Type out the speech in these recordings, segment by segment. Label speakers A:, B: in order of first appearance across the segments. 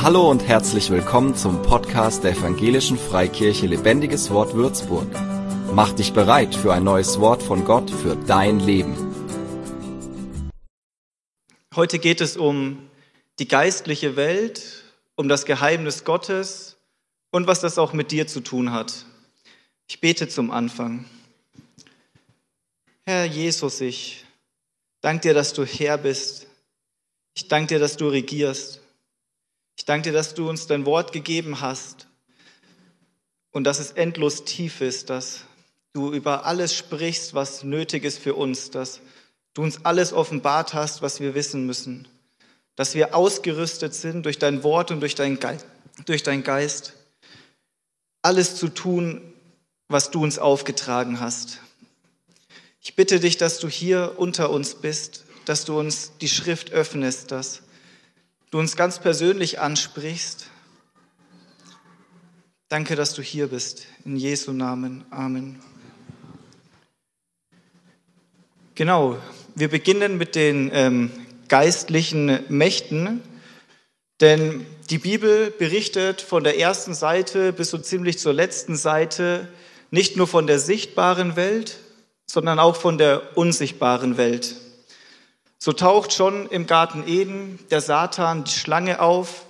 A: Hallo und herzlich willkommen zum Podcast der Evangelischen Freikirche Lebendiges Wort Würzburg. Mach dich bereit für ein neues Wort von Gott für dein Leben.
B: Heute geht es um die geistliche Welt, um das Geheimnis Gottes und was das auch mit dir zu tun hat. Ich bete zum Anfang. Herr Jesus, ich danke dir, dass du Herr bist. Ich danke dir, dass du regierst. Danke dir, dass du uns dein Wort gegeben hast und dass es endlos tief ist, dass du über alles sprichst, was nötig ist für uns, dass du uns alles offenbart hast, was wir wissen müssen, dass wir ausgerüstet sind durch dein Wort und durch dein Geist, durch dein Geist alles zu tun, was du uns aufgetragen hast. Ich bitte dich, dass du hier unter uns bist, dass du uns die Schrift öffnest, dass du uns ganz persönlich ansprichst. Danke, dass du hier bist. In Jesu Namen. Amen. Genau, wir beginnen mit den ähm, geistlichen Mächten, denn die Bibel berichtet von der ersten Seite bis so ziemlich zur letzten Seite nicht nur von der sichtbaren Welt, sondern auch von der unsichtbaren Welt. So taucht schon im Garten Eden der Satan die Schlange auf.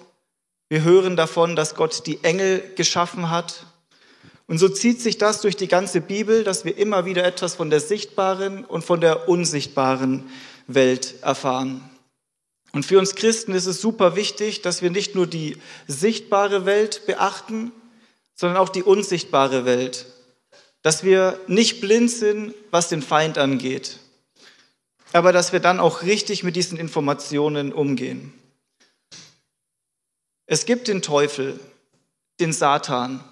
B: Wir hören davon, dass Gott die Engel geschaffen hat. Und so zieht sich das durch die ganze Bibel, dass wir immer wieder etwas von der sichtbaren und von der unsichtbaren Welt erfahren. Und für uns Christen ist es super wichtig, dass wir nicht nur die sichtbare Welt beachten, sondern auch die unsichtbare Welt. Dass wir nicht blind sind, was den Feind angeht aber dass wir dann auch richtig mit diesen Informationen umgehen. Es gibt den Teufel, den Satan,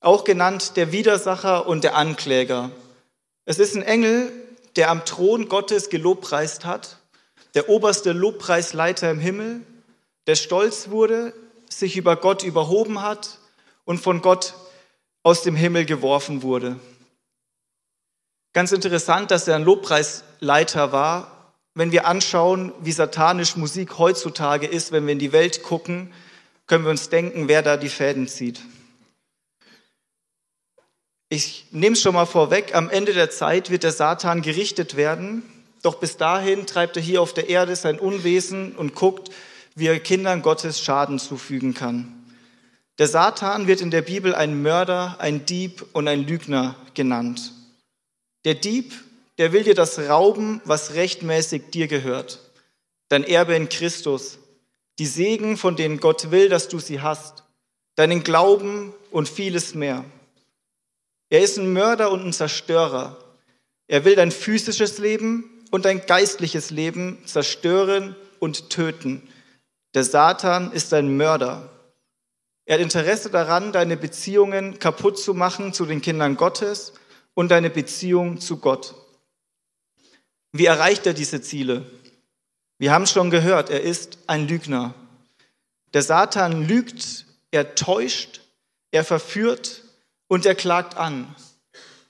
B: auch genannt der Widersacher und der Ankläger. Es ist ein Engel, der am Thron Gottes gelobpreist hat, der oberste Lobpreisleiter im Himmel, der stolz wurde, sich über Gott überhoben hat und von Gott aus dem Himmel geworfen wurde. Ganz interessant, dass er ein Lobpreisleiter war. Wenn wir anschauen, wie satanisch Musik heutzutage ist, wenn wir in die Welt gucken, können wir uns denken, wer da die Fäden zieht. Ich nehme es schon mal vorweg, am Ende der Zeit wird der Satan gerichtet werden, doch bis dahin treibt er hier auf der Erde sein Unwesen und guckt, wie er Kindern Gottes Schaden zufügen kann. Der Satan wird in der Bibel ein Mörder, ein Dieb und ein Lügner genannt. Der Dieb, der will dir das rauben, was rechtmäßig dir gehört. Dein Erbe in Christus, die Segen, von denen Gott will, dass du sie hast, deinen Glauben und vieles mehr. Er ist ein Mörder und ein Zerstörer. Er will dein physisches Leben und dein geistliches Leben zerstören und töten. Der Satan ist ein Mörder. Er hat Interesse daran, deine Beziehungen kaputt zu machen zu den Kindern Gottes und deine Beziehung zu Gott. Wie erreicht er diese Ziele? Wir haben schon gehört, er ist ein Lügner. Der Satan lügt, er täuscht, er verführt und er klagt an.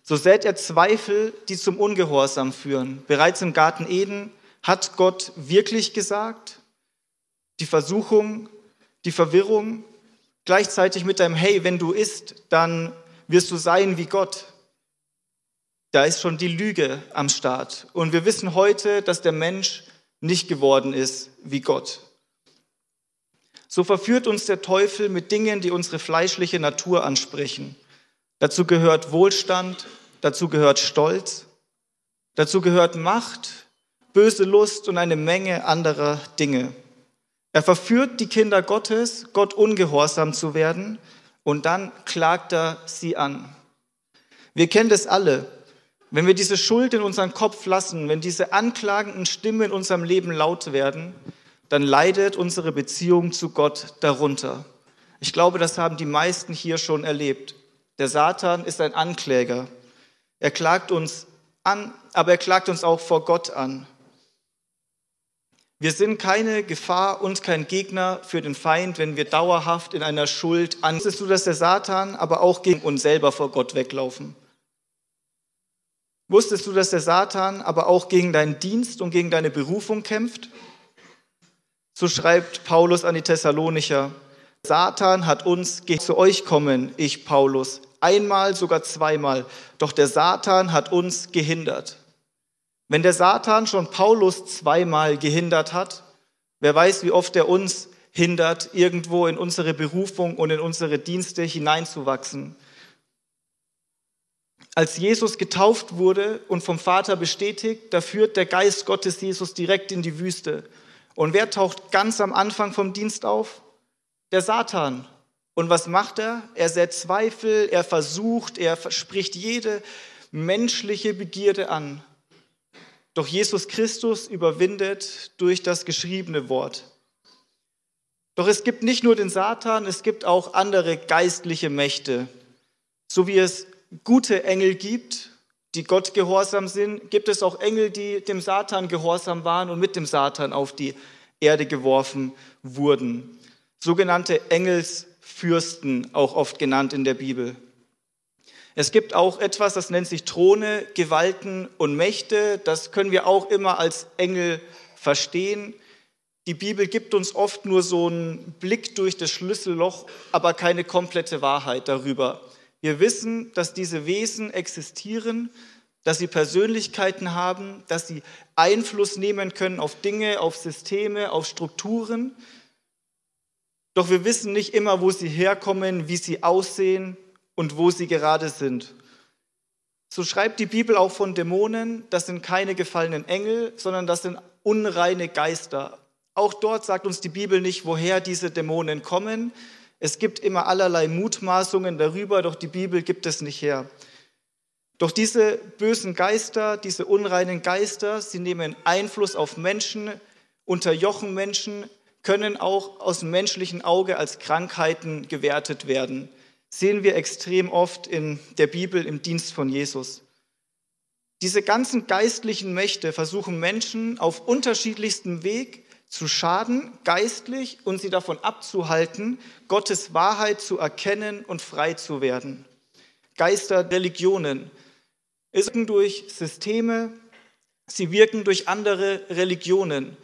B: So sät er Zweifel, die zum Ungehorsam führen. Bereits im Garten Eden hat Gott wirklich gesagt, die Versuchung, die Verwirrung, gleichzeitig mit deinem Hey, wenn du isst, dann wirst du sein wie Gott. Da ist schon die Lüge am Start. Und wir wissen heute, dass der Mensch nicht geworden ist wie Gott. So verführt uns der Teufel mit Dingen, die unsere fleischliche Natur ansprechen. Dazu gehört Wohlstand, dazu gehört Stolz, dazu gehört Macht, böse Lust und eine Menge anderer Dinge. Er verführt die Kinder Gottes, Gott ungehorsam zu werden, und dann klagt er sie an. Wir kennen das alle. Wenn wir diese Schuld in unseren Kopf lassen, wenn diese anklagenden Stimmen in unserem Leben laut werden, dann leidet unsere Beziehung zu Gott darunter. Ich glaube, das haben die meisten hier schon erlebt. Der Satan ist ein Ankläger. Er klagt uns an, aber er klagt uns auch vor Gott an. Wir sind keine Gefahr und kein Gegner für den Feind, wenn wir dauerhaft in einer Schuld an. Wusstest du, dass der Satan aber auch gegen uns selber vor Gott weglaufen? Wusstest du, dass der Satan aber auch gegen deinen Dienst und gegen deine Berufung kämpft? So schreibt Paulus an die Thessalonicher, Satan hat uns zu euch kommen, ich Paulus, einmal, sogar zweimal, doch der Satan hat uns gehindert. Wenn der Satan schon Paulus zweimal gehindert hat, wer weiß, wie oft er uns hindert, irgendwo in unsere Berufung und in unsere Dienste hineinzuwachsen. Als Jesus getauft wurde und vom Vater bestätigt, da führt der Geist Gottes Jesus direkt in die Wüste. Und wer taucht ganz am Anfang vom Dienst auf? Der Satan. Und was macht er? Er setzt Zweifel, er versucht, er spricht jede menschliche Begierde an. Doch Jesus Christus überwindet durch das geschriebene Wort. Doch es gibt nicht nur den Satan, es gibt auch andere geistliche Mächte. So wie es gute Engel gibt, die Gott gehorsam sind, gibt es auch Engel, die dem Satan gehorsam waren und mit dem Satan auf die Erde geworfen wurden. Sogenannte Engelsfürsten, auch oft genannt in der Bibel. Es gibt auch etwas, das nennt sich Throne, Gewalten und Mächte. Das können wir auch immer als Engel verstehen. Die Bibel gibt uns oft nur so einen Blick durch das Schlüsselloch, aber keine komplette Wahrheit darüber. Wir wissen, dass diese Wesen existieren, dass sie Persönlichkeiten haben, dass sie Einfluss nehmen können auf Dinge, auf Systeme, auf Strukturen. Doch wir wissen nicht immer, wo sie herkommen, wie sie aussehen und wo sie gerade sind. So schreibt die Bibel auch von Dämonen, das sind keine gefallenen Engel, sondern das sind unreine Geister. Auch dort sagt uns die Bibel nicht, woher diese Dämonen kommen, es gibt immer allerlei Mutmaßungen darüber, doch die Bibel gibt es nicht her. Doch diese bösen Geister, diese unreinen Geister, sie nehmen Einfluss auf Menschen, unterjochen Menschen, können auch aus dem menschlichen Auge als Krankheiten gewertet werden. Sehen wir extrem oft in der Bibel im Dienst von Jesus. Diese ganzen geistlichen Mächte versuchen Menschen auf unterschiedlichstem Weg zu schaden, geistlich und sie davon abzuhalten, Gottes Wahrheit zu erkennen und frei zu werden. Geister, Religionen. Wirken durch Systeme, sie wirken durch andere Religionen.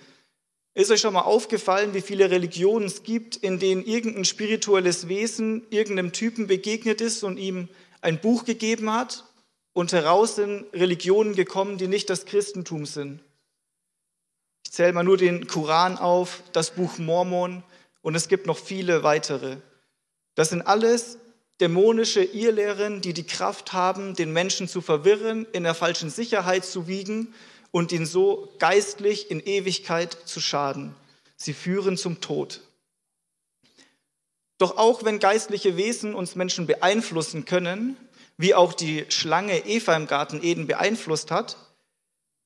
B: Ist euch schon mal aufgefallen, wie viele Religionen es gibt, in denen irgendein spirituelles Wesen irgendeinem Typen begegnet ist und ihm ein Buch gegeben hat und heraus sind Religionen gekommen, die nicht das Christentum sind? Zähle mal nur den Koran auf, das Buch Mormon und es gibt noch viele weitere. Das sind alles dämonische Irrlehren, die die Kraft haben, den Menschen zu verwirren, in der falschen Sicherheit zu wiegen und ihn so geistlich in Ewigkeit zu schaden. Sie führen zum Tod. Doch auch wenn geistliche Wesen uns Menschen beeinflussen können, wie auch die Schlange Eva im Garten Eden beeinflusst hat,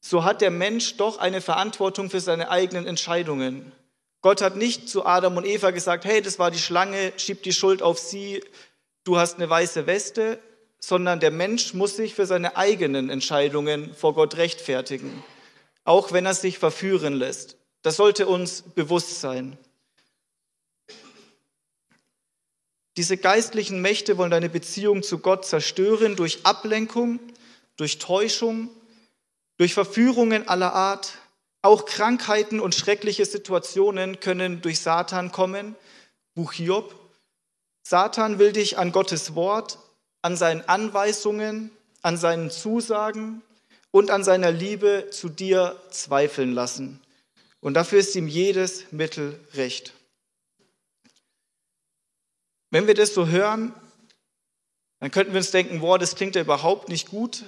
B: so hat der Mensch doch eine Verantwortung für seine eigenen Entscheidungen. Gott hat nicht zu Adam und Eva gesagt, hey, das war die Schlange, schieb die Schuld auf sie, du hast eine weiße Weste, sondern der Mensch muss sich für seine eigenen Entscheidungen vor Gott rechtfertigen, auch wenn er sich verführen lässt. Das sollte uns bewusst sein. Diese geistlichen Mächte wollen deine Beziehung zu Gott zerstören durch Ablenkung, durch Täuschung, durch Verführungen aller Art, auch Krankheiten und schreckliche Situationen können durch Satan kommen. Buch Hiob. Satan will dich an Gottes Wort, an seinen Anweisungen, an seinen Zusagen und an seiner Liebe zu dir zweifeln lassen. Und dafür ist ihm jedes Mittel recht. Wenn wir das so hören, dann könnten wir uns denken, boah, das klingt ja überhaupt nicht gut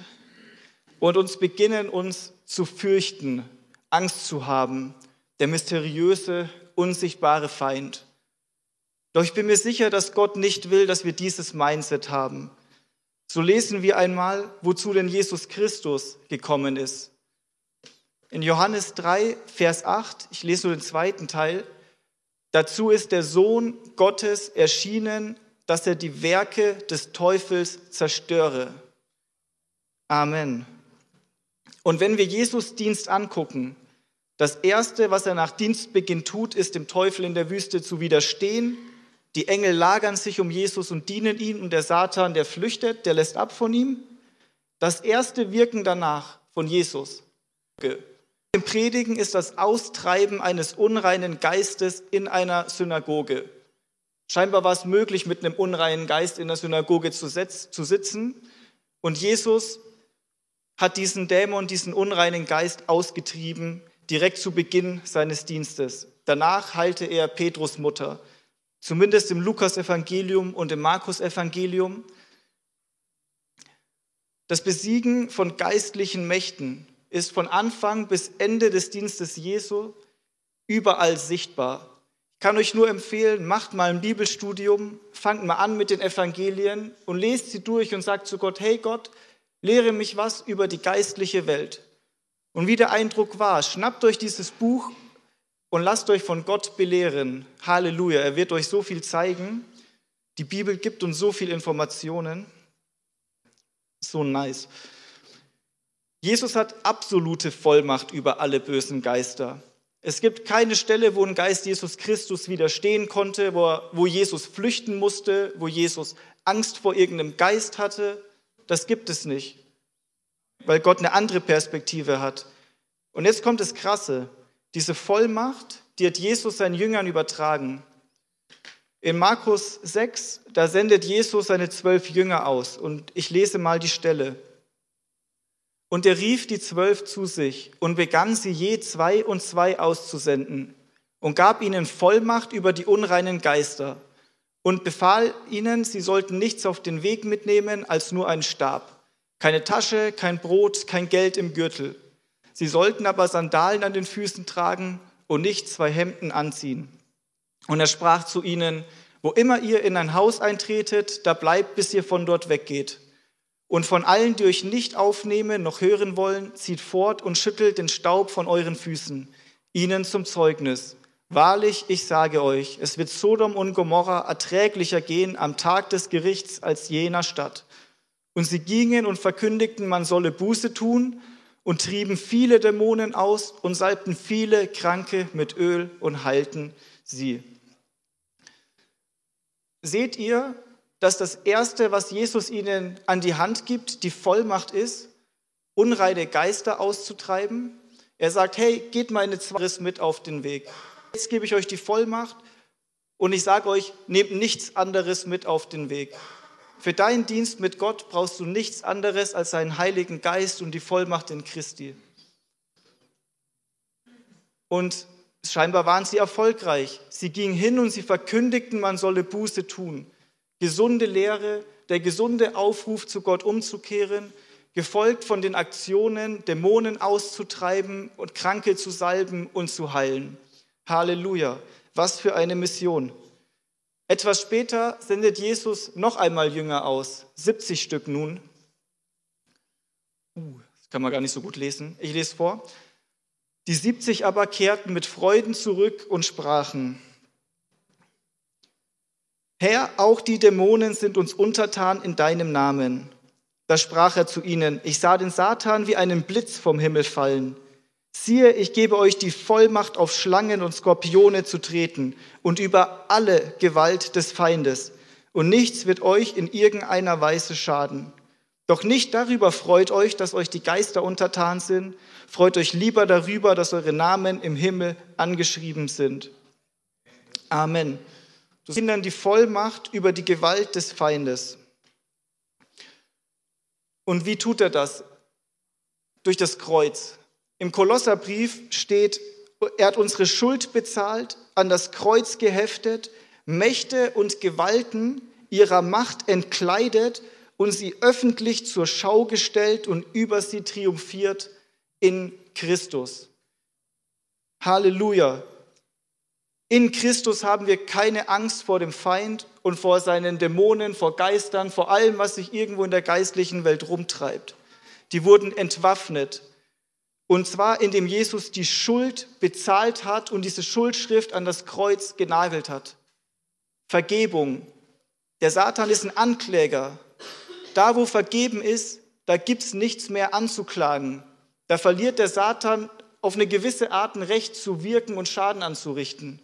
B: und uns beginnen, uns zu fürchten, Angst zu haben, der mysteriöse, unsichtbare Feind. Doch ich bin mir sicher, dass Gott nicht will, dass wir dieses Mindset haben. So lesen wir einmal, wozu denn Jesus Christus gekommen ist. In Johannes 3, Vers 8, ich lese nur den zweiten Teil, dazu ist der Sohn Gottes erschienen, dass er die Werke des Teufels zerstöre. Amen. Und wenn wir Jesus Dienst angucken, das Erste, was er nach Dienstbeginn tut, ist dem Teufel in der Wüste zu widerstehen. Die Engel lagern sich um Jesus und dienen ihm und der Satan, der flüchtet, der lässt ab von ihm. Das erste Wirken danach von Jesus im Predigen ist das Austreiben eines unreinen Geistes in einer Synagoge. Scheinbar war es möglich, mit einem unreinen Geist in der Synagoge zu, sitzen. Und Jesus hat diesen Dämon, diesen unreinen Geist ausgetrieben, direkt zu Beginn seines Dienstes. Danach heilte er Petrus Mutter. Zumindest im Lukas-Evangelium und im Markus-Evangelium. Das Besiegen von geistlichen Mächten ist von Anfang bis Ende des Dienstes Jesu überall sichtbar. Ich kann euch nur empfehlen, macht mal ein Bibelstudium, fangt mal an mit den Evangelien und lest sie durch und sagt zu Gott, hey Gott, lehre mich was über die geistliche Welt. Und wie der Eindruck war, schnappt euch dieses Buch und lasst euch von Gott belehren. Halleluja, er wird euch so viel zeigen. Die Bibel gibt uns so viel Informationen. So nice. Jesus hat absolute Vollmacht über alle bösen Geister. Es gibt keine Stelle, wo ein Geist Jesus Christus widerstehen konnte, wo, wo Jesus flüchten musste, wo Jesus Angst vor irgendeinem Geist hatte. Das gibt es nicht, weil Gott eine andere Perspektive hat. Und jetzt kommt das Krasse. Diese Vollmacht, die hat Jesus seinen Jüngern übertragen. In Markus 6, da sendet Jesus seine zwölf Jünger aus. Und ich lese mal die Stelle. Und er rief die zwölf zu sich und begann sie je zwei und zwei auszusenden und gab ihnen Vollmacht über die unreinen Geister und befahl ihnen, sie sollten nichts auf den Weg mitnehmen als nur einen Stab. Keine Tasche, kein Brot, kein Geld im Gürtel. Sie sollten aber Sandalen an den Füßen tragen und nicht zwei Hemden anziehen. Und er sprach zu ihnen, wo immer ihr in ein Haus eintretet, da bleibt, bis ihr von dort weggeht. Und von allen, die euch nicht aufnehmen noch hören wollen, zieht fort und schüttelt den Staub von euren Füßen, ihnen zum Zeugnis. Wahrlich, ich sage euch, es wird Sodom und Gomorra erträglicher gehen am Tag des Gerichts als jener Stadt. Und sie gingen und verkündigten, man solle Buße tun und trieben viele Dämonen aus und salbten viele Kranke mit Öl und heilten sie. Seht ihr, dass das Erste, was Jesus ihnen an die Hand gibt, die Vollmacht ist, unreine Geister auszutreiben? Er sagt, hey, geht meine Zwaris mit auf den Weg. Jetzt gebe ich euch die Vollmacht und ich sage euch, nehmt nichts anderes mit auf den Weg. Für deinen Dienst mit Gott brauchst du nichts anderes als seinen Heiligen Geist und die Vollmacht in Christi. Und scheinbar waren sie erfolgreich. Sie gingen hin und sie verkündigten, man solle Buße tun. Gesunde Lehre, der gesunde Aufruf zu Gott umzukehren, gefolgt von den Aktionen, Dämonen auszutreiben und Kranke zu salben und zu heilen. Halleluja. Was für eine Mission. Etwas später sendet Jesus noch einmal Jünger aus, 70 Stück nun. Uh, das kann man gar nicht so gut lesen. Ich lese vor. Die 70 aber kehrten mit Freuden zurück und sprachen, Herr, auch die Dämonen sind uns untertan in deinem Namen. Da sprach er zu ihnen, ich sah den Satan wie einen Blitz vom Himmel fallen. Siehe, ich gebe euch die Vollmacht, auf Schlangen und Skorpione zu treten und über alle Gewalt des Feindes. Und nichts wird euch in irgendeiner Weise schaden. Doch nicht darüber freut euch, dass euch die Geister untertan sind. Freut euch lieber darüber, dass eure Namen im Himmel angeschrieben sind. Amen. Du Kindern die Vollmacht über die Gewalt des Feindes. Und wie tut er das? Durch das Kreuz. Im Kolosserbrief steht, er hat unsere Schuld bezahlt, an das Kreuz geheftet, Mächte und Gewalten ihrer Macht entkleidet und sie öffentlich zur Schau gestellt und über sie triumphiert in Christus. Halleluja. In Christus haben wir keine Angst vor dem Feind und vor seinen Dämonen, vor Geistern, vor allem, was sich irgendwo in der geistlichen Welt rumtreibt. Die wurden entwaffnet. Und zwar, indem Jesus die Schuld bezahlt hat und diese Schuldschrift an das Kreuz genagelt hat. Vergebung. Der Satan ist ein Ankläger. Da, wo vergeben ist, da gibt es nichts mehr anzuklagen. Da verliert der Satan auf eine gewisse Art ein Recht zu wirken und Schaden anzurichten.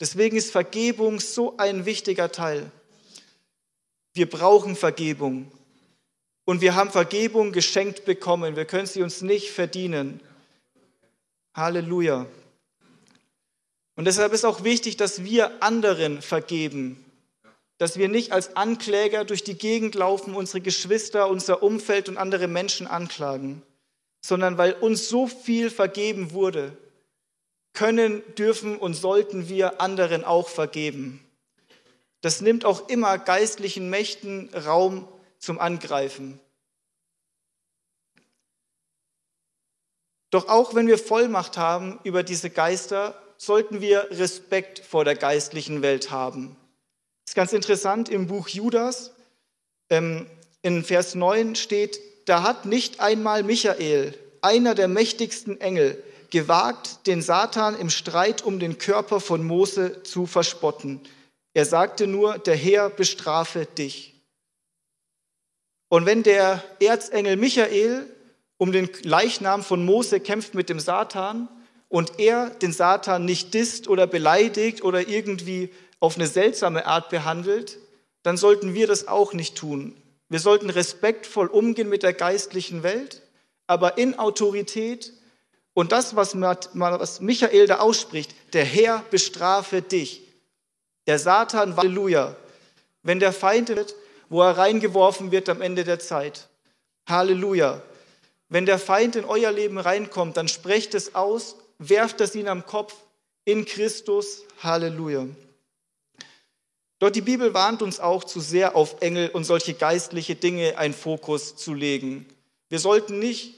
B: Deswegen ist Vergebung so ein wichtiger Teil. Wir brauchen Vergebung. Und wir haben Vergebung geschenkt bekommen. Wir können sie uns nicht verdienen. Halleluja. Und deshalb ist auch wichtig, dass wir anderen vergeben. dass wir nicht als Ankläger durch die Gegend laufen, unsere Geschwister, unser Umfeld und andere Menschen anklagen, sondern weil uns so viel vergeben wurde, können, dürfen und sollten wir anderen auch vergeben. Das nimmt auch immer geistlichen Mächten Raum zum Angreifen. Doch auch wenn wir Vollmacht haben über diese Geister, sollten wir Respekt vor der geistlichen Welt haben. Das ist ganz interessant, im Buch Judas, ähm, in Vers 9 steht, da hat nicht einmal Michael, einer der mächtigsten Engel, gewagt, den Satan im Streit um den Körper von Mose zu verspotten. Er sagte nur, der Herr bestrafe dich. Und wenn der Erzengel Michael um den Leichnam von Mose kämpft mit dem Satan und er den Satan nicht disst oder beleidigt oder irgendwie auf eine seltsame Art behandelt, dann sollten wir das auch nicht tun. Wir sollten respektvoll umgehen mit der geistlichen Welt, aber in Autorität. Und das, was Michael da ausspricht, der Herr bestrafe dich. Der Satan, Halleluja, wenn der Feind wird, wo er reingeworfen wird am Ende der Zeit. Halleluja. Wenn der Feind in euer Leben reinkommt, dann sprecht es aus, werft es ihn am Kopf in Christus. Halleluja. Doch die Bibel warnt uns auch zu sehr auf Engel und solche geistliche Dinge einen Fokus zu legen. Wir sollten nicht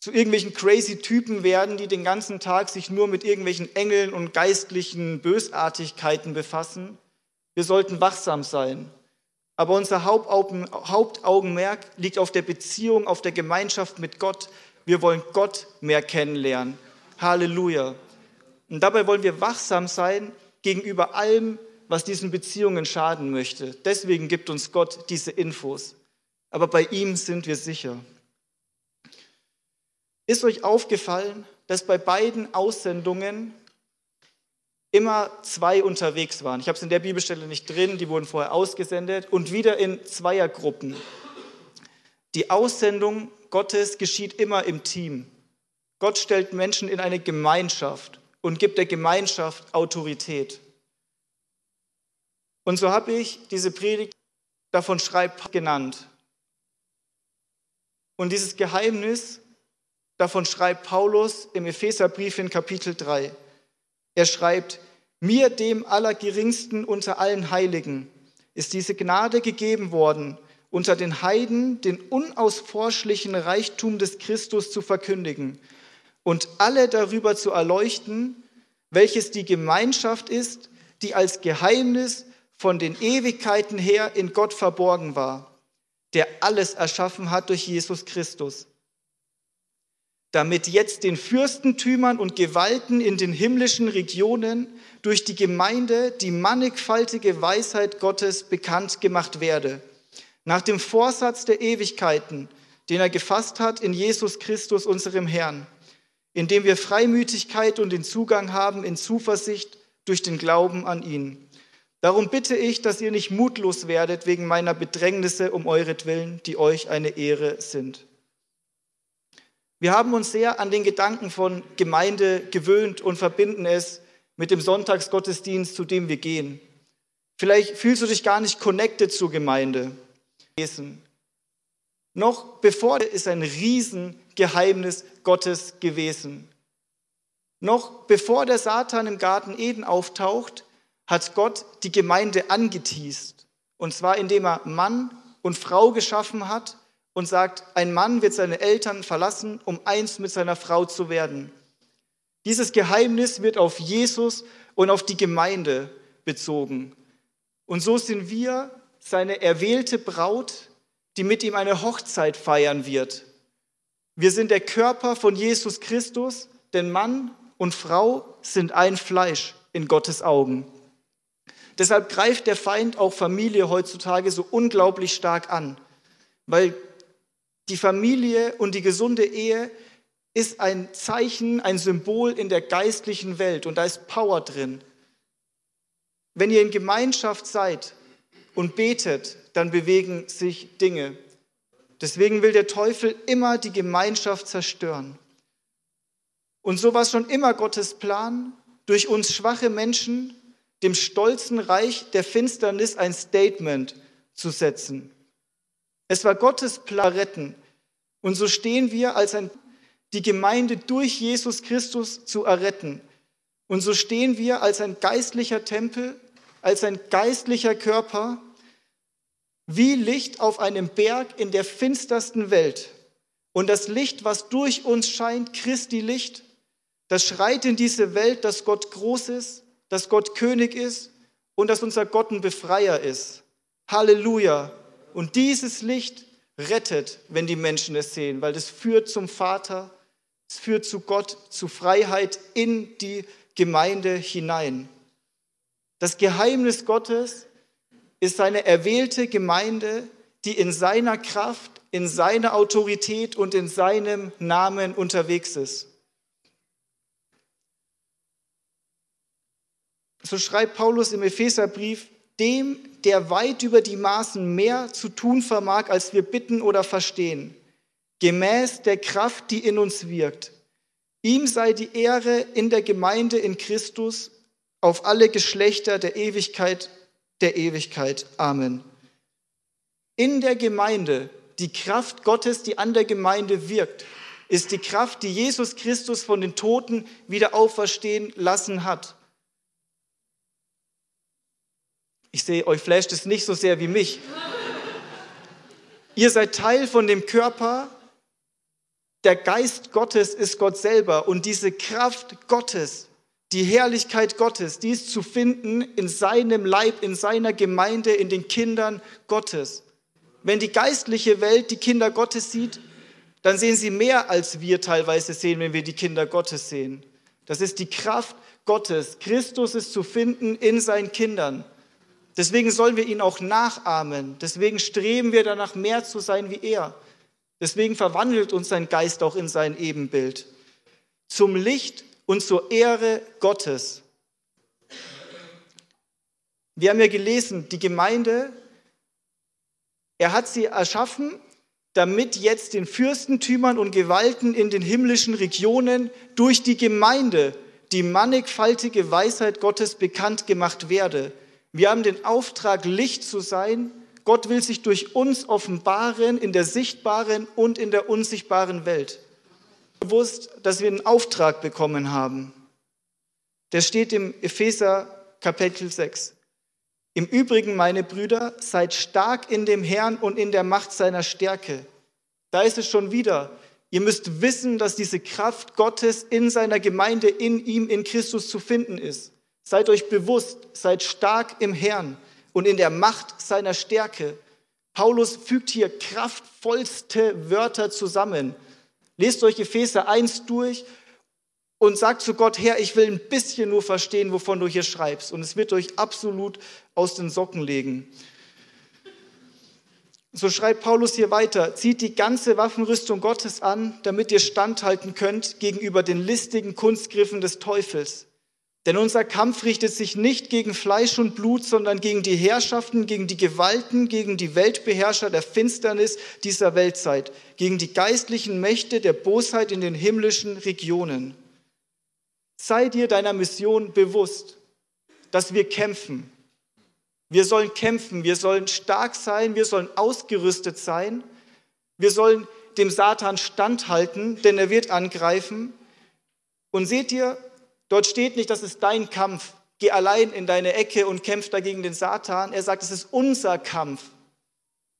B: zu irgendwelchen crazy Typen werden, die den ganzen Tag sich nur mit irgendwelchen Engeln und geistlichen Bösartigkeiten befassen. Wir sollten wachsam sein. Aber unser Hauptaugenmerk liegt auf der Beziehung, auf der Gemeinschaft mit Gott. Wir wollen Gott mehr kennenlernen. Halleluja. Und dabei wollen wir wachsam sein gegenüber allem, was diesen Beziehungen schaden möchte. Deswegen gibt uns Gott diese Infos. Aber bei ihm sind wir sicher. Ist euch aufgefallen, dass bei beiden Aussendungen immer zwei unterwegs waren? Ich habe es in der Bibelstelle nicht drin, die wurden vorher ausgesendet und wieder in Zweiergruppen. Die Aussendung Gottes geschieht immer im Team. Gott stellt Menschen in eine Gemeinschaft und gibt der Gemeinschaft Autorität. Und so habe ich diese Predigt davon schreibt genannt. Und dieses Geheimnis Davon schreibt Paulus im Epheserbrief in Kapitel 3. Er schreibt, mir, dem Allergeringsten unter allen Heiligen, ist diese Gnade gegeben worden, unter den Heiden den unausforschlichen Reichtum des Christus zu verkündigen und alle darüber zu erleuchten, welches die Gemeinschaft ist, die als Geheimnis von den Ewigkeiten her in Gott verborgen war, der alles erschaffen hat durch Jesus Christus damit jetzt den Fürstentümern und Gewalten in den himmlischen Regionen durch die Gemeinde die mannigfaltige Weisheit Gottes bekannt gemacht werde, nach dem Vorsatz der Ewigkeiten, den er gefasst hat in Jesus Christus, unserem Herrn, indem wir Freimütigkeit und den Zugang haben in Zuversicht durch den Glauben an ihn. Darum bitte ich, dass ihr nicht mutlos werdet wegen meiner Bedrängnisse um euretwillen, die euch eine Ehre sind. Wir haben uns sehr an den Gedanken von Gemeinde gewöhnt und verbinden es mit dem Sonntagsgottesdienst, zu dem wir gehen. Vielleicht fühlst du dich gar nicht connected zur Gemeinde. Noch bevor ist ein Riesengeheimnis Gottes gewesen. Noch bevor der Satan im Garten Eden auftaucht, hat Gott die Gemeinde angeteased. Und zwar indem er Mann und Frau geschaffen hat und sagt, ein Mann wird seine Eltern verlassen, um eins mit seiner Frau zu werden. Dieses Geheimnis wird auf Jesus und auf die Gemeinde bezogen. Und so sind wir seine erwählte Braut, die mit ihm eine Hochzeit feiern wird. Wir sind der Körper von Jesus Christus, denn Mann und Frau sind ein Fleisch in Gottes Augen. Deshalb greift der Feind auch Familie heutzutage so unglaublich stark an, weil die Familie und die gesunde Ehe ist ein Zeichen, ein Symbol in der geistlichen Welt und da ist Power drin. Wenn ihr in Gemeinschaft seid und betet, dann bewegen sich Dinge. Deswegen will der Teufel immer die Gemeinschaft zerstören. Und so war schon immer Gottes Plan, durch uns schwache Menschen dem stolzen Reich der Finsternis ein Statement zu setzen. Es war Gottes Plan retten. Und so stehen wir als ein, die Gemeinde durch Jesus Christus zu erretten. Und so stehen wir als ein geistlicher Tempel, als ein geistlicher Körper, wie Licht auf einem Berg in der finstersten Welt. Und das Licht, was durch uns scheint, Christi Licht, das schreit in diese Welt, dass Gott groß ist, dass Gott König ist und dass unser Gott ein Befreier ist. Halleluja. Und dieses Licht rettet, wenn die Menschen es sehen, weil es führt zum Vater, es führt zu Gott, zu Freiheit in die Gemeinde hinein. Das Geheimnis Gottes ist seine erwählte Gemeinde, die in seiner Kraft, in seiner Autorität und in seinem Namen unterwegs ist. So schreibt Paulus im Epheserbrief, dem, der weit über die Maßen mehr zu tun vermag, als wir bitten oder verstehen, gemäß der Kraft, die in uns wirkt. Ihm sei die Ehre in der Gemeinde in Christus auf alle Geschlechter der Ewigkeit der Ewigkeit. Amen. In der Gemeinde, die Kraft Gottes, die an der Gemeinde wirkt, ist die Kraft, die Jesus Christus von den Toten wieder auferstehen lassen hat. Ich sehe, euch flasht es nicht so sehr wie mich. Ihr seid Teil von dem Körper. Der Geist Gottes ist Gott selber und diese Kraft Gottes, die Herrlichkeit Gottes, die ist zu finden in seinem Leib, in seiner Gemeinde, in den Kindern Gottes. Wenn die geistliche Welt die Kinder Gottes sieht, dann sehen sie mehr, als wir teilweise sehen, wenn wir die Kinder Gottes sehen. Das ist die Kraft Gottes. Christus ist zu finden in seinen Kindern. Deswegen sollen wir ihn auch nachahmen. Deswegen streben wir danach, mehr zu sein wie er. Deswegen verwandelt uns sein Geist auch in sein Ebenbild. Zum Licht und zur Ehre Gottes. Wir haben ja gelesen, die Gemeinde, er hat sie erschaffen, damit jetzt den Fürstentümern und Gewalten in den himmlischen Regionen durch die Gemeinde die mannigfaltige Weisheit Gottes bekannt gemacht werde. Wir haben den Auftrag, Licht zu sein. Gott will sich durch uns offenbaren in der sichtbaren und in der unsichtbaren Welt. Bewusst, dass wir einen Auftrag bekommen haben. Der steht im Epheser Kapitel 6. Im Übrigen, meine Brüder, seid stark in dem Herrn und in der Macht seiner Stärke. Da ist es schon wieder. Ihr müsst wissen, dass diese Kraft Gottes in seiner Gemeinde, in ihm, in Christus zu finden ist. Seid euch bewusst, seid stark im Herrn und in der Macht seiner Stärke. Paulus fügt hier kraftvollste Wörter zusammen. Lest euch Epheser 1 durch und sagt zu Gott, Herr, ich will ein bisschen nur verstehen, wovon du hier schreibst. Und es wird euch absolut aus den Socken legen. So schreibt Paulus hier weiter, zieht die ganze Waffenrüstung Gottes an, damit ihr standhalten könnt gegenüber den listigen Kunstgriffen des Teufels. Denn unser Kampf richtet sich nicht gegen Fleisch und Blut, sondern gegen die Herrschaften, gegen die Gewalten, gegen die Weltbeherrscher der Finsternis dieser Weltzeit, gegen die geistlichen Mächte der Bosheit in den himmlischen Regionen. Sei dir deiner Mission bewusst, dass wir kämpfen. Wir sollen kämpfen, wir sollen stark sein, wir sollen ausgerüstet sein, wir sollen dem Satan standhalten, denn er wird angreifen. Und seht ihr, Dort steht nicht, das ist dein Kampf. Geh allein in deine Ecke und kämpf dagegen den Satan. Er sagt, es ist unser Kampf.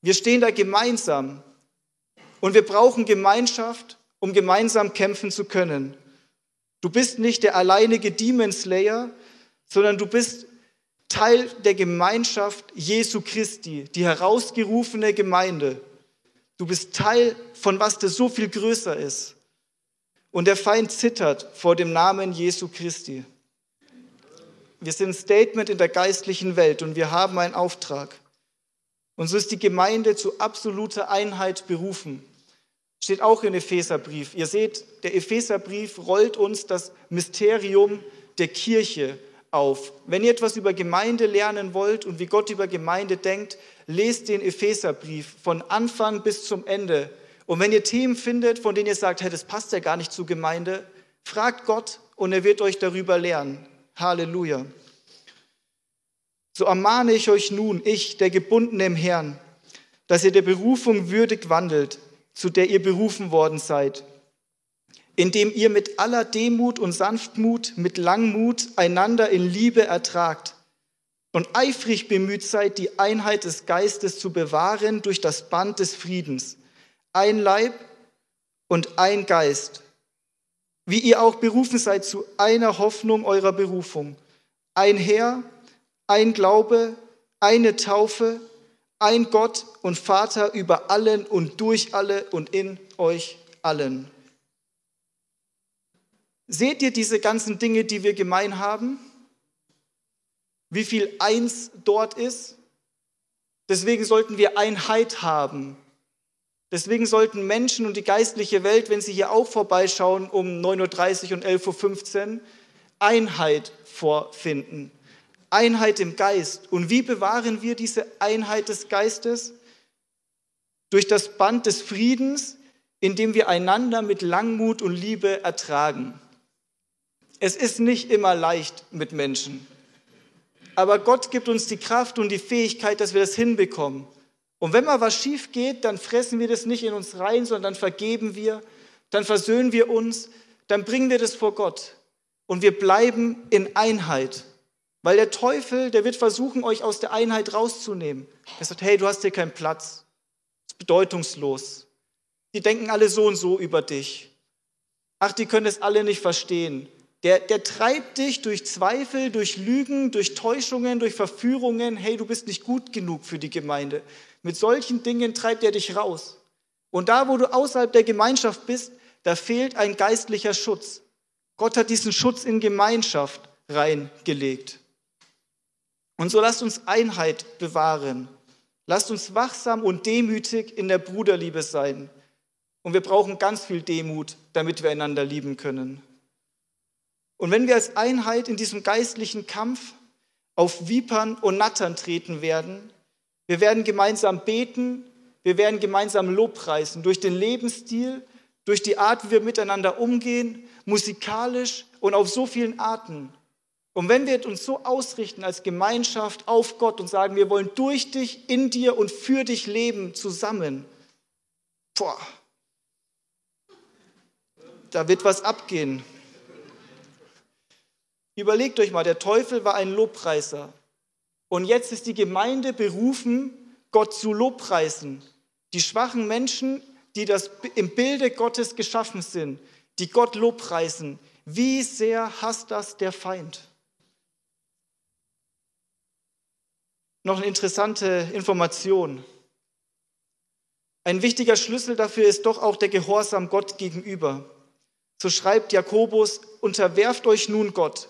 B: Wir stehen da gemeinsam. Und wir brauchen Gemeinschaft, um gemeinsam kämpfen zu können. Du bist nicht der alleinige Demon Slayer, sondern du bist Teil der Gemeinschaft Jesu Christi, die herausgerufene Gemeinde. Du bist Teil von was, das so viel größer ist. Und der Feind zittert vor dem Namen Jesu Christi. Wir sind ein Statement in der geistlichen Welt und wir haben einen Auftrag. Und so ist die Gemeinde zu absoluter Einheit berufen. Steht auch im Epheserbrief. Ihr seht, der Epheserbrief rollt uns das Mysterium der Kirche auf. Wenn ihr etwas über Gemeinde lernen wollt und wie Gott über Gemeinde denkt, lest den Epheserbrief von Anfang bis zum Ende. Und wenn ihr Themen findet, von denen ihr sagt, hey, das passt ja gar nicht zur Gemeinde, fragt Gott und er wird euch darüber lernen. Halleluja. So ermahne ich euch nun, ich, der Gebundene im Herrn, dass ihr der Berufung würdig wandelt, zu der ihr berufen worden seid, indem ihr mit aller Demut und Sanftmut, mit Langmut einander in Liebe ertragt und eifrig bemüht seid, die Einheit des Geistes zu bewahren durch das Band des Friedens. Ein Leib und ein Geist, wie ihr auch berufen seid zu einer Hoffnung eurer Berufung. Ein Herr, ein Glaube, eine Taufe, ein Gott und Vater über allen und durch alle und in euch allen. Seht ihr diese ganzen Dinge, die wir gemein haben? Wie viel eins dort ist? Deswegen sollten wir Einheit haben. Deswegen sollten Menschen und die geistliche Welt, wenn sie hier auch vorbeischauen um 9.30 Uhr und 11.15 Uhr, Einheit vorfinden. Einheit im Geist. Und wie bewahren wir diese Einheit des Geistes? Durch das Band des Friedens, indem wir einander mit Langmut und Liebe ertragen. Es ist nicht immer leicht mit Menschen. Aber Gott gibt uns die Kraft und die Fähigkeit, dass wir das hinbekommen. Und wenn mal was schief geht, dann fressen wir das nicht in uns rein, sondern dann vergeben wir, dann versöhnen wir uns, dann bringen wir das vor Gott und wir bleiben in Einheit. Weil der Teufel, der wird versuchen, euch aus der Einheit rauszunehmen. Er sagt, hey, du hast hier keinen Platz. Das ist bedeutungslos. Die denken alle so und so über dich. Ach, die können es alle nicht verstehen. Der, der treibt dich durch Zweifel, durch Lügen, durch Täuschungen, durch Verführungen. Hey, du bist nicht gut genug für die Gemeinde. Mit solchen Dingen treibt er dich raus. Und da, wo du außerhalb der Gemeinschaft bist, da fehlt ein geistlicher Schutz. Gott hat diesen Schutz in Gemeinschaft reingelegt. Und so lasst uns Einheit bewahren. Lasst uns wachsam und demütig in der Bruderliebe sein. Und wir brauchen ganz viel Demut, damit wir einander lieben können. Und wenn wir als Einheit in diesem geistlichen Kampf auf Vipern und Nattern treten werden, wir werden gemeinsam beten, wir werden gemeinsam Lobpreisen durch den Lebensstil, durch die Art, wie wir miteinander umgehen, musikalisch und auf so vielen Arten. Und wenn wir uns so ausrichten als Gemeinschaft auf Gott und sagen, wir wollen durch dich, in dir und für dich leben zusammen, boah, da wird was abgehen. Überlegt euch mal, der Teufel war ein Lobpreiser. Und jetzt ist die Gemeinde berufen, Gott zu lobpreisen. Die schwachen Menschen, die das im Bilde Gottes geschaffen sind, die Gott lobpreisen. Wie sehr hasst das der Feind? Noch eine interessante Information. Ein wichtiger Schlüssel dafür ist doch auch der Gehorsam Gott gegenüber. So schreibt Jakobus, unterwerft euch nun Gott,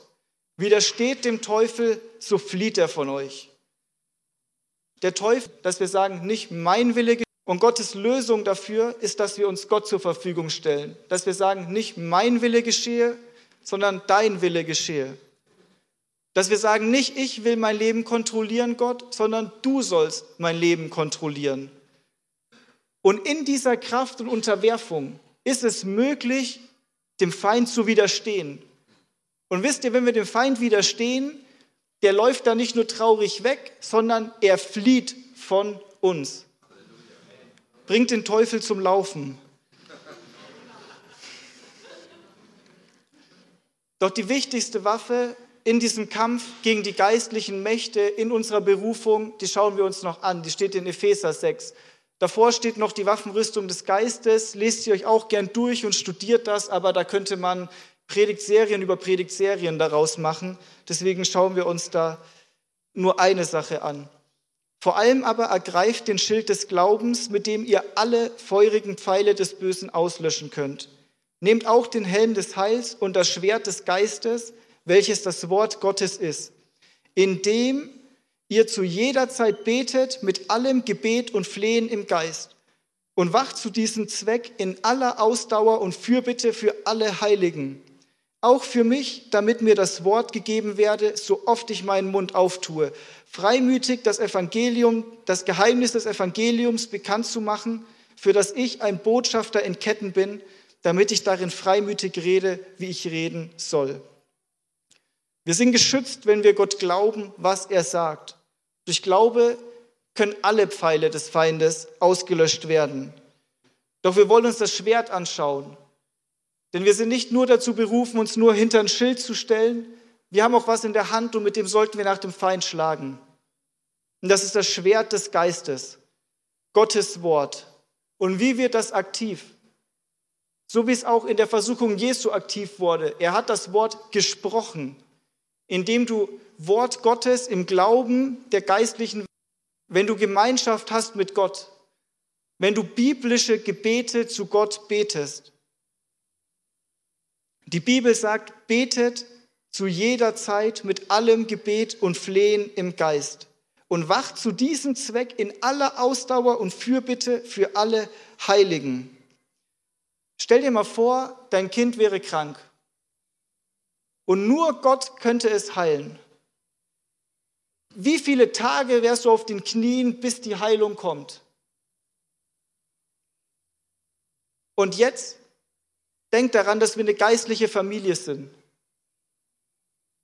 B: Widersteht dem Teufel, so flieht er von euch. Der Teufel, dass wir sagen, nicht mein Wille und Gottes Lösung dafür ist, dass wir uns Gott zur Verfügung stellen. Dass wir sagen, nicht mein Wille geschehe, sondern dein Wille geschehe. Dass wir sagen, nicht ich will mein Leben kontrollieren, Gott, sondern du sollst mein Leben kontrollieren. Und in dieser Kraft und Unterwerfung ist es möglich, dem Feind zu widerstehen. Und wisst ihr, wenn wir dem Feind widerstehen, der läuft da nicht nur traurig weg, sondern er flieht von uns. Bringt den Teufel zum Laufen. Doch die wichtigste Waffe in diesem Kampf gegen die geistlichen Mächte in unserer Berufung, die schauen wir uns noch an. Die steht in Epheser 6. Davor steht noch die Waffenrüstung des Geistes. Lest sie euch auch gern durch und studiert das, aber da könnte man Predigtserien über Predigtserien daraus machen. Deswegen schauen wir uns da nur eine Sache an. Vor allem aber ergreift den Schild des Glaubens, mit dem ihr alle feurigen Pfeile des Bösen auslöschen könnt. Nehmt auch den Helm des Heils und das Schwert des Geistes, welches das Wort Gottes ist, indem ihr zu jeder Zeit betet mit allem Gebet und Flehen im Geist und wacht zu diesem Zweck in aller Ausdauer und Fürbitte für alle Heiligen auch für mich, damit mir das Wort gegeben werde, so oft ich meinen Mund auftue, freimütig das Evangelium, das Geheimnis des Evangeliums bekannt zu machen, für das ich ein Botschafter in Ketten bin, damit ich darin freimütig rede, wie ich reden soll. Wir sind geschützt, wenn wir Gott glauben, was er sagt. Durch Glaube können alle Pfeile des Feindes ausgelöscht werden. Doch wir wollen uns das Schwert anschauen. Denn wir sind nicht nur dazu berufen, uns nur hinter ein Schild zu stellen, wir haben auch was in der Hand und mit dem sollten wir nach dem Feind schlagen. Und das ist das Schwert des Geistes, Gottes Wort. Und wie wird das aktiv? So wie es auch in der Versuchung Jesu aktiv wurde. Er hat das Wort gesprochen, indem du Wort Gottes im Glauben der geistlichen, wenn du Gemeinschaft hast mit Gott, wenn du biblische Gebete zu Gott betest. Die Bibel sagt, betet zu jeder Zeit mit allem Gebet und Flehen im Geist und wacht zu diesem Zweck in aller Ausdauer und Fürbitte für alle Heiligen. Stell dir mal vor, dein Kind wäre krank und nur Gott könnte es heilen. Wie viele Tage wärst du auf den Knien, bis die Heilung kommt? Und jetzt denk daran, dass wir eine geistliche Familie sind.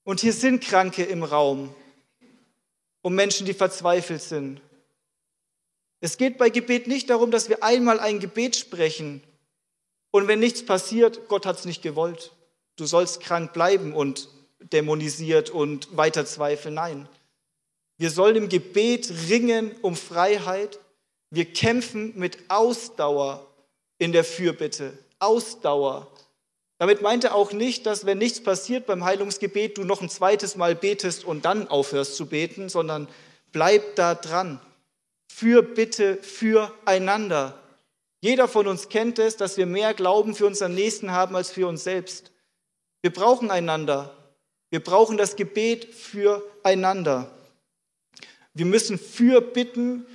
B: Und hier sind Kranke im Raum und Menschen, die verzweifelt sind. Es geht bei Gebet nicht darum, dass wir einmal ein Gebet sprechen und wenn nichts passiert, Gott hat es nicht gewollt. Du sollst krank bleiben und dämonisiert und weiter zweifeln. Nein. Wir sollen im Gebet ringen um Freiheit. Wir kämpfen mit Ausdauer in der Fürbitte. Ausdauer. Damit meint er auch nicht, dass wenn nichts passiert beim Heilungsgebet, du noch ein zweites Mal betest und dann aufhörst zu beten, sondern bleib da dran. Für Bitte füreinander. Jeder von uns kennt es, dass wir mehr Glauben für unseren Nächsten haben als für uns selbst. Wir brauchen einander. Wir brauchen das Gebet füreinander. Wir müssen fürbitten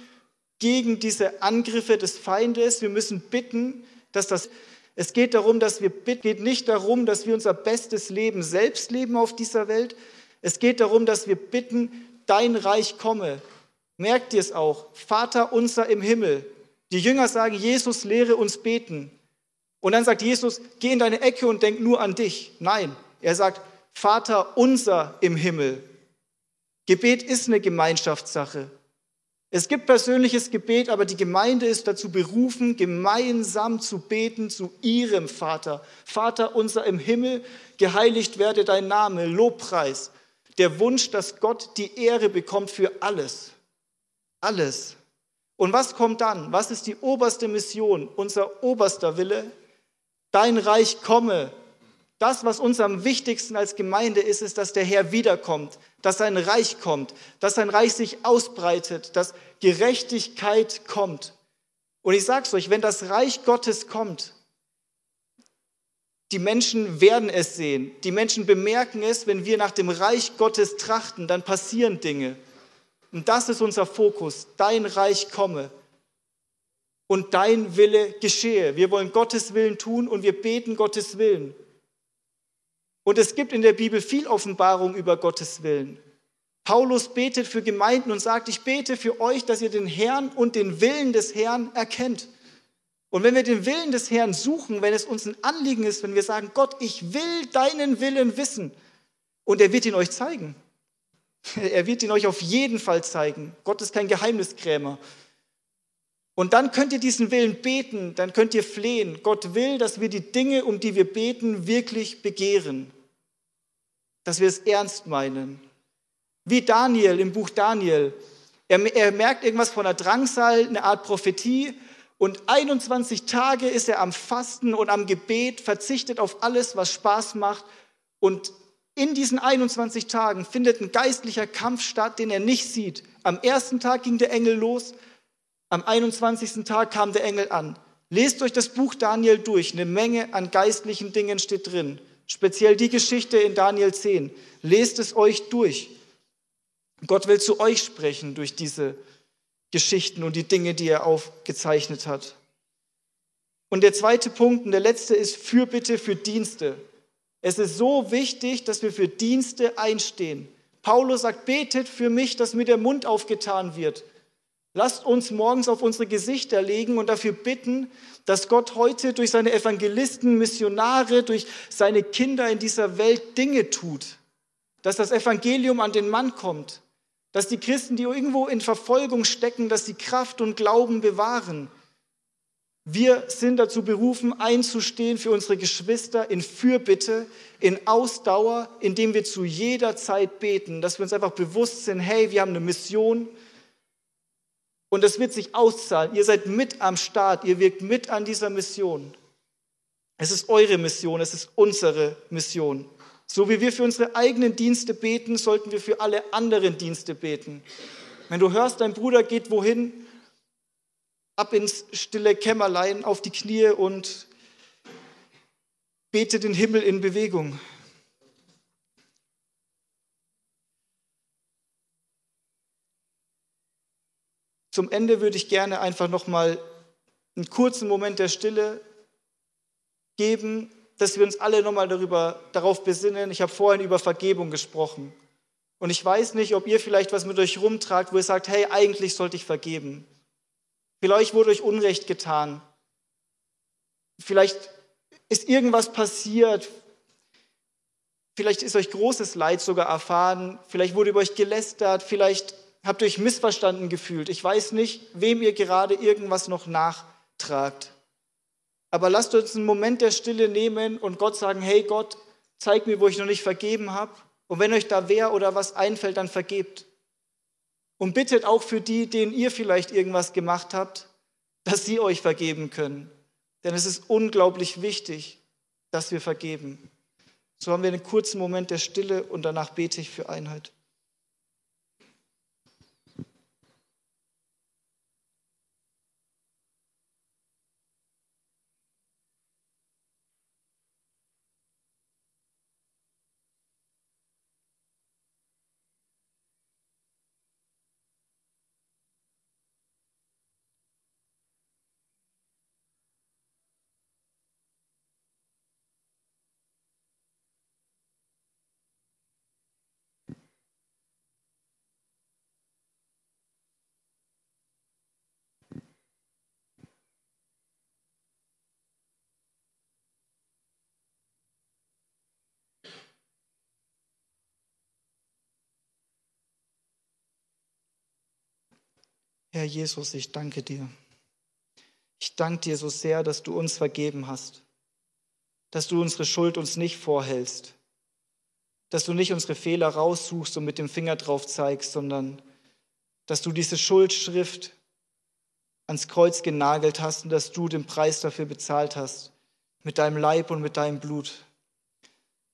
B: gegen diese Angriffe des Feindes. Wir müssen bitten, dass das es geht darum, dass wir geht nicht darum, dass wir unser bestes Leben selbst leben auf dieser Welt. Es geht darum, dass wir bitten, dein Reich komme. Merkt ihr es auch? Vater unser im Himmel. Die Jünger sagen, Jesus lehre uns beten. Und dann sagt Jesus, geh in deine Ecke und denk nur an dich. Nein, er sagt, Vater unser im Himmel. Gebet ist eine Gemeinschaftssache. Es gibt persönliches Gebet, aber die Gemeinde ist dazu berufen, gemeinsam zu beten zu ihrem Vater. Vater unser im Himmel, geheiligt werde dein Name, Lobpreis. Der Wunsch, dass Gott die Ehre bekommt für alles. Alles. Und was kommt dann? Was ist die oberste Mission, unser oberster Wille? Dein Reich komme, das, was uns am wichtigsten als Gemeinde ist, ist, dass der Herr wiederkommt, dass sein Reich kommt, dass sein Reich sich ausbreitet, dass Gerechtigkeit kommt. Und ich sage es euch, wenn das Reich Gottes kommt, die Menschen werden es sehen. Die Menschen bemerken es, wenn wir nach dem Reich Gottes trachten, dann passieren Dinge. Und das ist unser Fokus. Dein Reich komme und dein Wille geschehe. Wir wollen Gottes Willen tun und wir beten Gottes Willen. Und es gibt in der Bibel viel Offenbarung über Gottes Willen. Paulus betet für Gemeinden und sagt, ich bete für euch, dass ihr den Herrn und den Willen des Herrn erkennt. Und wenn wir den Willen des Herrn suchen, wenn es uns ein Anliegen ist, wenn wir sagen, Gott, ich will deinen Willen wissen, und er wird ihn euch zeigen. Er wird ihn euch auf jeden Fall zeigen. Gott ist kein Geheimniskrämer. Und dann könnt ihr diesen Willen beten, dann könnt ihr flehen. Gott will, dass wir die Dinge, um die wir beten, wirklich begehren. Dass wir es ernst meinen. Wie Daniel im Buch Daniel. Er, er merkt irgendwas von einer Drangsal, eine Art Prophetie. Und 21 Tage ist er am Fasten und am Gebet, verzichtet auf alles, was Spaß macht. Und in diesen 21 Tagen findet ein geistlicher Kampf statt, den er nicht sieht. Am ersten Tag ging der Engel los, am 21. Tag kam der Engel an. Lest euch das Buch Daniel durch. Eine Menge an geistlichen Dingen steht drin. Speziell die Geschichte in Daniel 10. Lest es euch durch. Gott will zu euch sprechen durch diese Geschichten und die Dinge, die er aufgezeichnet hat. Und der zweite Punkt und der letzte ist Fürbitte für Dienste. Es ist so wichtig, dass wir für Dienste einstehen. Paulus sagt, betet für mich, dass mir der Mund aufgetan wird. Lasst uns morgens auf unsere Gesichter legen und dafür bitten, dass Gott heute durch seine Evangelisten, Missionare, durch seine Kinder in dieser Welt Dinge tut. dass das Evangelium an den Mann kommt, dass die Christen, die irgendwo in Verfolgung stecken, dass sie Kraft und Glauben bewahren. Wir sind dazu berufen, einzustehen für unsere Geschwister in Fürbitte, in Ausdauer, indem wir zu jeder Zeit beten, dass wir uns einfach bewusst sind, hey, wir haben eine Mission und das wird sich auszahlen. Ihr seid mit am Start, ihr wirkt mit an dieser Mission. Es ist eure Mission, es ist unsere Mission. So wie wir für unsere eigenen Dienste beten, sollten wir für alle anderen Dienste beten. Wenn du hörst, dein Bruder geht wohin, ab ins stille Kämmerlein, auf die Knie und bete den Himmel in Bewegung. Zum Ende würde ich gerne einfach noch mal einen kurzen Moment der Stille geben, dass wir uns alle noch mal darüber darauf besinnen. Ich habe vorhin über Vergebung gesprochen. Und ich weiß nicht, ob ihr vielleicht was mit euch rumtragt, wo ihr sagt, hey, eigentlich sollte ich vergeben. Vielleicht wurde euch Unrecht getan. Vielleicht ist irgendwas passiert. Vielleicht ist euch großes Leid sogar erfahren. Vielleicht wurde über euch gelästert. Vielleicht habt euch missverstanden gefühlt. Ich weiß nicht, wem ihr gerade irgendwas noch nachtragt. Aber lasst uns einen Moment der Stille nehmen und Gott sagen, hey Gott, zeig mir, wo ich noch nicht vergeben habe. Und wenn euch da wer oder was einfällt, dann vergebt. Und bittet auch für die, denen ihr vielleicht irgendwas gemacht habt, dass sie euch vergeben können. Denn es ist unglaublich wichtig, dass wir vergeben. So haben wir einen kurzen Moment der Stille und danach bete ich für Einheit. Herr Jesus, ich danke dir. Ich danke dir so sehr, dass du uns vergeben hast, dass du unsere Schuld uns nicht vorhältst, dass du nicht unsere Fehler raussuchst und mit dem Finger drauf zeigst, sondern dass du diese Schuldschrift ans Kreuz genagelt hast und dass du den Preis dafür bezahlt hast, mit deinem Leib und mit deinem Blut,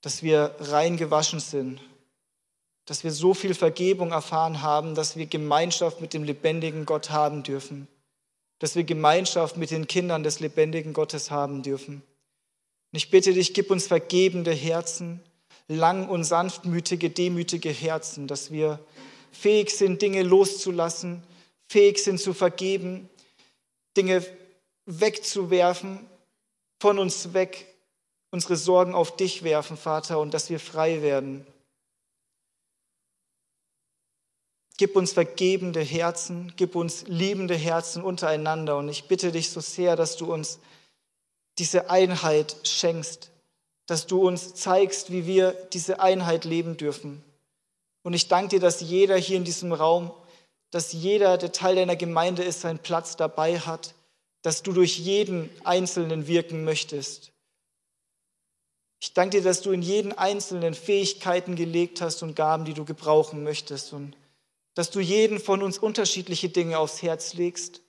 B: dass wir rein gewaschen sind dass wir so viel Vergebung erfahren haben, dass wir Gemeinschaft mit dem lebendigen Gott haben dürfen, dass wir Gemeinschaft mit den Kindern des lebendigen Gottes haben dürfen. Und ich bitte dich, gib uns vergebende Herzen, lang und sanftmütige, demütige Herzen, dass wir fähig sind, Dinge loszulassen, fähig sind zu vergeben, Dinge wegzuwerfen, von uns weg, unsere Sorgen auf dich werfen, Vater, und dass wir frei werden. Gib uns vergebende Herzen, gib uns liebende Herzen untereinander. Und ich bitte dich so sehr, dass du uns diese Einheit schenkst, dass du uns zeigst, wie wir diese Einheit leben dürfen. Und ich danke dir, dass jeder hier in diesem Raum, dass jeder, der Teil deiner Gemeinde ist, seinen Platz dabei hat, dass du durch jeden Einzelnen wirken möchtest. Ich danke dir, dass du in jeden Einzelnen Fähigkeiten gelegt hast und Gaben, die du gebrauchen möchtest. Und dass du jeden von uns unterschiedliche Dinge aufs Herz legst,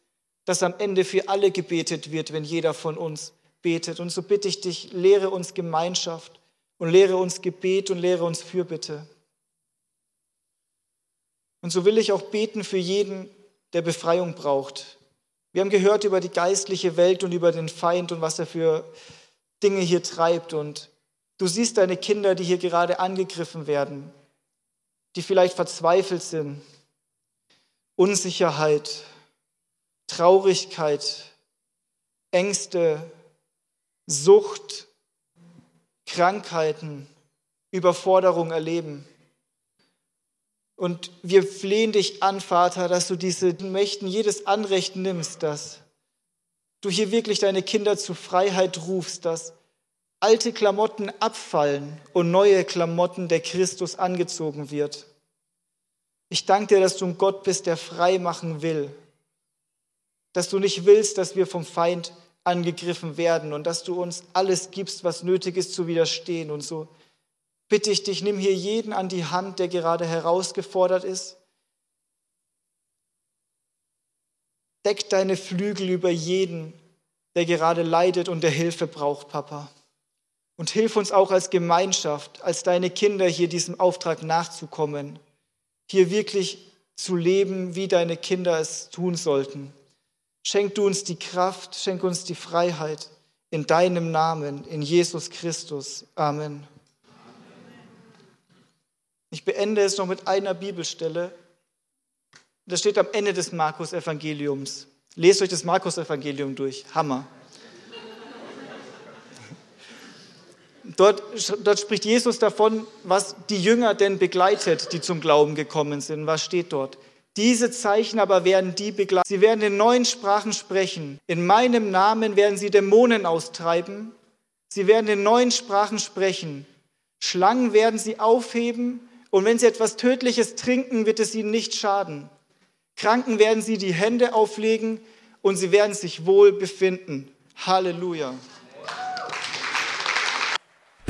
B: dass am Ende für alle gebetet wird, wenn jeder von uns betet. Und so bitte ich dich, lehre uns Gemeinschaft und lehre uns Gebet und lehre uns Fürbitte. Und so will ich auch beten für jeden, der Befreiung braucht. Wir haben gehört über die geistliche Welt und über den Feind und was er für Dinge hier treibt. Und du siehst deine Kinder, die hier gerade angegriffen werden, die vielleicht verzweifelt sind, Unsicherheit, Traurigkeit, Ängste, Sucht, Krankheiten, Überforderung erleben. Und wir flehen dich an, Vater, dass du diesen Mächten jedes Anrecht nimmst, dass du hier wirklich deine Kinder zu Freiheit rufst, dass alte Klamotten abfallen und neue Klamotten der Christus angezogen wird. Ich danke dir, dass du ein Gott bist, der frei machen will. Dass du nicht willst, dass wir vom Feind angegriffen werden und dass du uns alles gibst, was nötig ist zu widerstehen. Und so bitte ich dich, nimm hier jeden an die Hand, der gerade herausgefordert ist. Deck deine Flügel über jeden, der gerade leidet und der Hilfe braucht, Papa. Und hilf uns auch als Gemeinschaft, als deine Kinder hier diesem Auftrag nachzukommen, hier wirklich zu leben, wie deine Kinder es tun sollten. Schenk du uns die Kraft, schenk uns die Freiheit in deinem Namen, in Jesus Christus. Amen. Ich beende es noch mit einer Bibelstelle. Das steht am Ende des Markus-Evangeliums. Lest euch das Markus-Evangelium durch. Hammer. Dort, dort, spricht Jesus davon, was die Jünger denn begleitet, die zum Glauben gekommen sind. Was steht dort? Diese Zeichen aber werden die begleiten. Sie werden in neuen Sprachen sprechen. In meinem Namen werden sie Dämonen austreiben. Sie werden in neuen Sprachen sprechen. Schlangen werden sie aufheben. Und wenn sie etwas Tödliches trinken, wird es ihnen nicht schaden. Kranken werden sie die Hände auflegen und sie werden sich wohl befinden. Halleluja.